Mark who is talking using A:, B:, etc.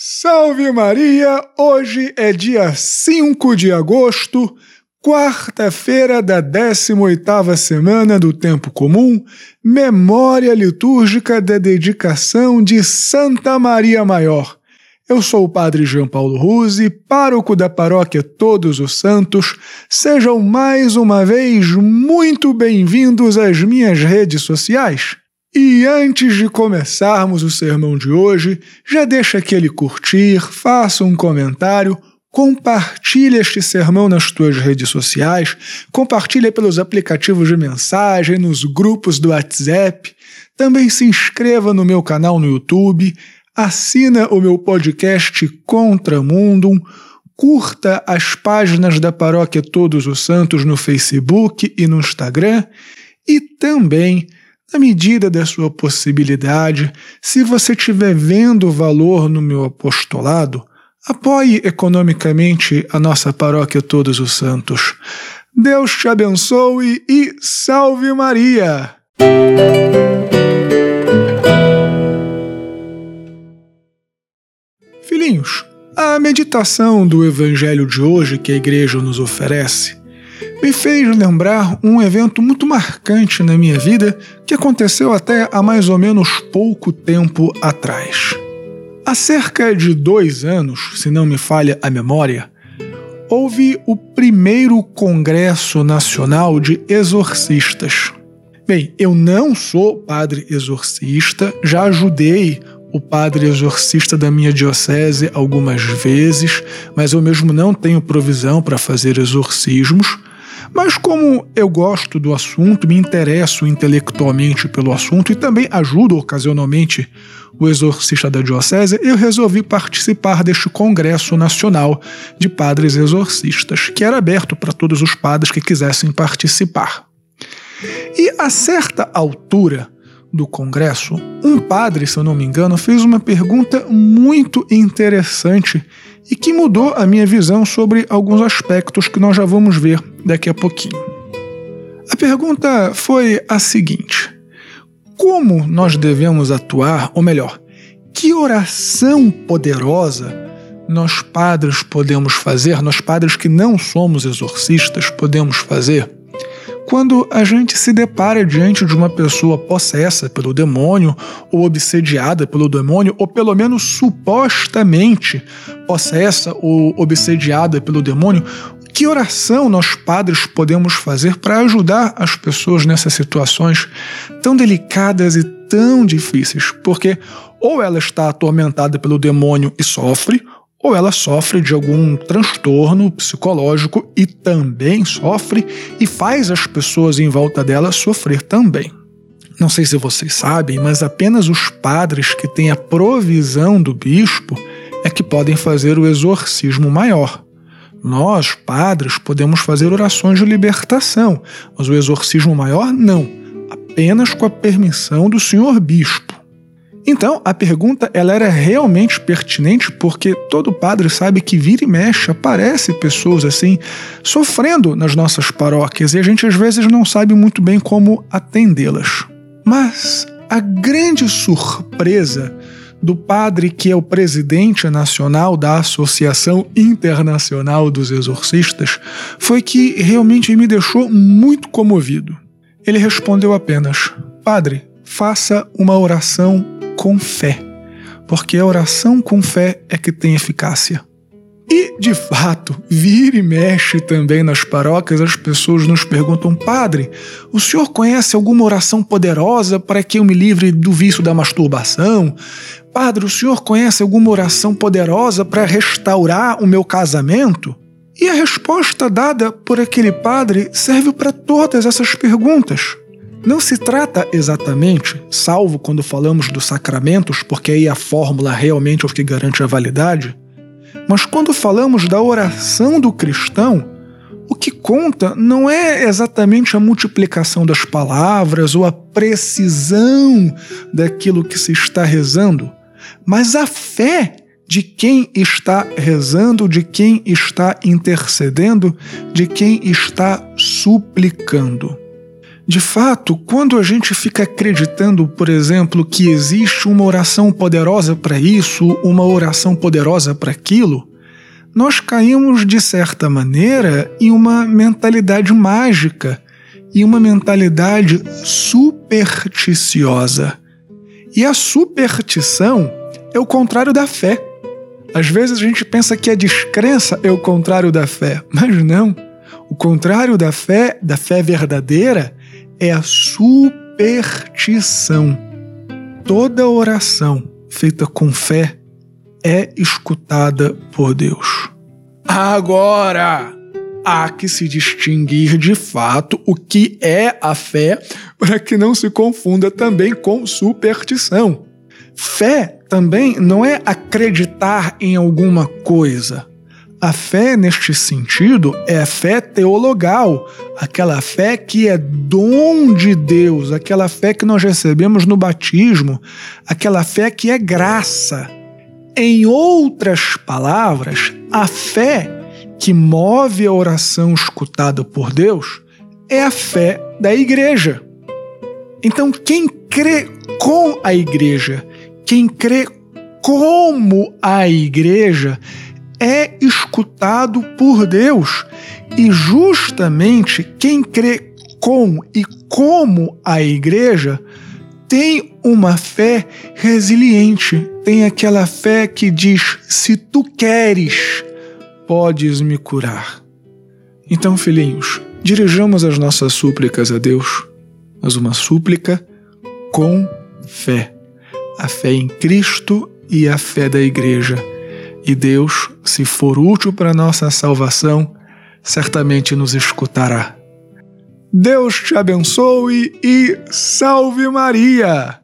A: Salve Maria! Hoje é dia 5 de agosto, quarta-feira da 18ª semana do Tempo Comum, memória litúrgica da dedicação de Santa Maria Maior. Eu sou o Padre João Paulo Ruse, pároco da paróquia Todos os Santos. Sejam mais uma vez muito bem-vindos às minhas redes sociais. E antes de começarmos o sermão de hoje, já deixa aquele curtir, faça um comentário, compartilhe este sermão nas tuas redes sociais, compartilhe pelos aplicativos de mensagem, nos grupos do WhatsApp, também se inscreva no meu canal no YouTube, assina o meu podcast Contramundum, curta as páginas da Paróquia Todos os Santos no Facebook e no Instagram e também na medida da sua possibilidade, se você estiver vendo valor no meu apostolado, apoie economicamente a nossa paróquia Todos os Santos. Deus te abençoe e salve Maria! Filhinhos, a meditação do Evangelho de hoje que a Igreja nos oferece me fez lembrar um evento muito marcante na minha vida que aconteceu até há mais ou menos pouco tempo atrás. Há cerca de dois anos, se não me falha a memória, houve o primeiro Congresso Nacional de Exorcistas. Bem, eu não sou padre exorcista, já ajudei o padre exorcista da minha diocese algumas vezes, mas eu mesmo não tenho provisão para fazer exorcismos. Mas como eu gosto do assunto, me interesso intelectualmente pelo assunto e também ajudo ocasionalmente o exorcista da diocese, eu resolvi participar deste Congresso Nacional de Padres Exorcistas, que era aberto para todos os padres que quisessem participar. E a certa altura do Congresso, um padre, se eu não me engano, fez uma pergunta muito interessante e que mudou a minha visão sobre alguns aspectos que nós já vamos ver daqui a pouquinho. A pergunta foi a seguinte: como nós devemos atuar, ou melhor, que oração poderosa nós padres podemos fazer, nós padres que não somos exorcistas podemos fazer quando a gente se depara diante de uma pessoa possessa pelo demônio, ou obsediada pelo demônio, ou pelo menos supostamente possessa ou obsediada pelo demônio, que oração nós padres podemos fazer para ajudar as pessoas nessas situações tão delicadas e tão difíceis? Porque ou ela está atormentada pelo demônio e sofre, ou ela sofre de algum transtorno psicológico e também sofre e faz as pessoas em volta dela sofrer também. Não sei se vocês sabem, mas apenas os padres que têm a provisão do bispo é que podem fazer o exorcismo maior. Nós, padres, podemos fazer orações de libertação, mas o exorcismo maior não, apenas com a permissão do senhor bispo. Então, a pergunta ela era realmente pertinente porque todo padre sabe que vira e mexe aparece pessoas assim sofrendo nas nossas paróquias e a gente às vezes não sabe muito bem como atendê-las. Mas a grande surpresa do padre que é o presidente nacional da Associação Internacional dos Exorcistas foi que realmente me deixou muito comovido. Ele respondeu apenas: Padre, faça uma oração com fé, porque a oração com fé é que tem eficácia. E, de fato, vira e mexe também nas paróquias, as pessoas nos perguntam: Padre, o senhor conhece alguma oração poderosa para que eu me livre do vício da masturbação? Padre, o senhor conhece alguma oração poderosa para restaurar o meu casamento? E a resposta dada por aquele padre serve para todas essas perguntas. Não se trata exatamente, salvo quando falamos dos sacramentos, porque aí a fórmula realmente é o que garante a validade, mas quando falamos da oração do cristão, o que conta não é exatamente a multiplicação das palavras ou a precisão daquilo que se está rezando, mas a fé de quem está rezando, de quem está intercedendo, de quem está suplicando. De fato, quando a gente fica acreditando, por exemplo, que existe uma oração poderosa para isso, uma oração poderosa para aquilo, nós caímos, de certa maneira, em uma mentalidade mágica e uma mentalidade supersticiosa. E a superstição é o contrário da fé. Às vezes a gente pensa que a descrença é o contrário da fé, mas não. O contrário da fé, da fé verdadeira, é a superstição. Toda oração feita com fé é escutada por Deus. Agora, há que se distinguir de fato o que é a fé para que não se confunda também com superstição. Fé também não é acreditar em alguma coisa. A fé, neste sentido, é a fé teologal, aquela fé que é dom de Deus, aquela fé que nós recebemos no batismo, aquela fé que é graça. Em outras palavras, a fé que move a oração escutada por Deus é a fé da igreja. Então, quem crê com a igreja, quem crê como a igreja, é escutado por Deus. E justamente quem crê com e como a igreja tem uma fé resiliente, tem aquela fé que diz: se tu queres, podes me curar. Então, filhinhos, dirijamos as nossas súplicas a Deus, mas uma súplica com fé. A fé em Cristo e a fé da igreja e Deus, se for útil para nossa salvação, certamente nos escutará. Deus te abençoe e salve Maria!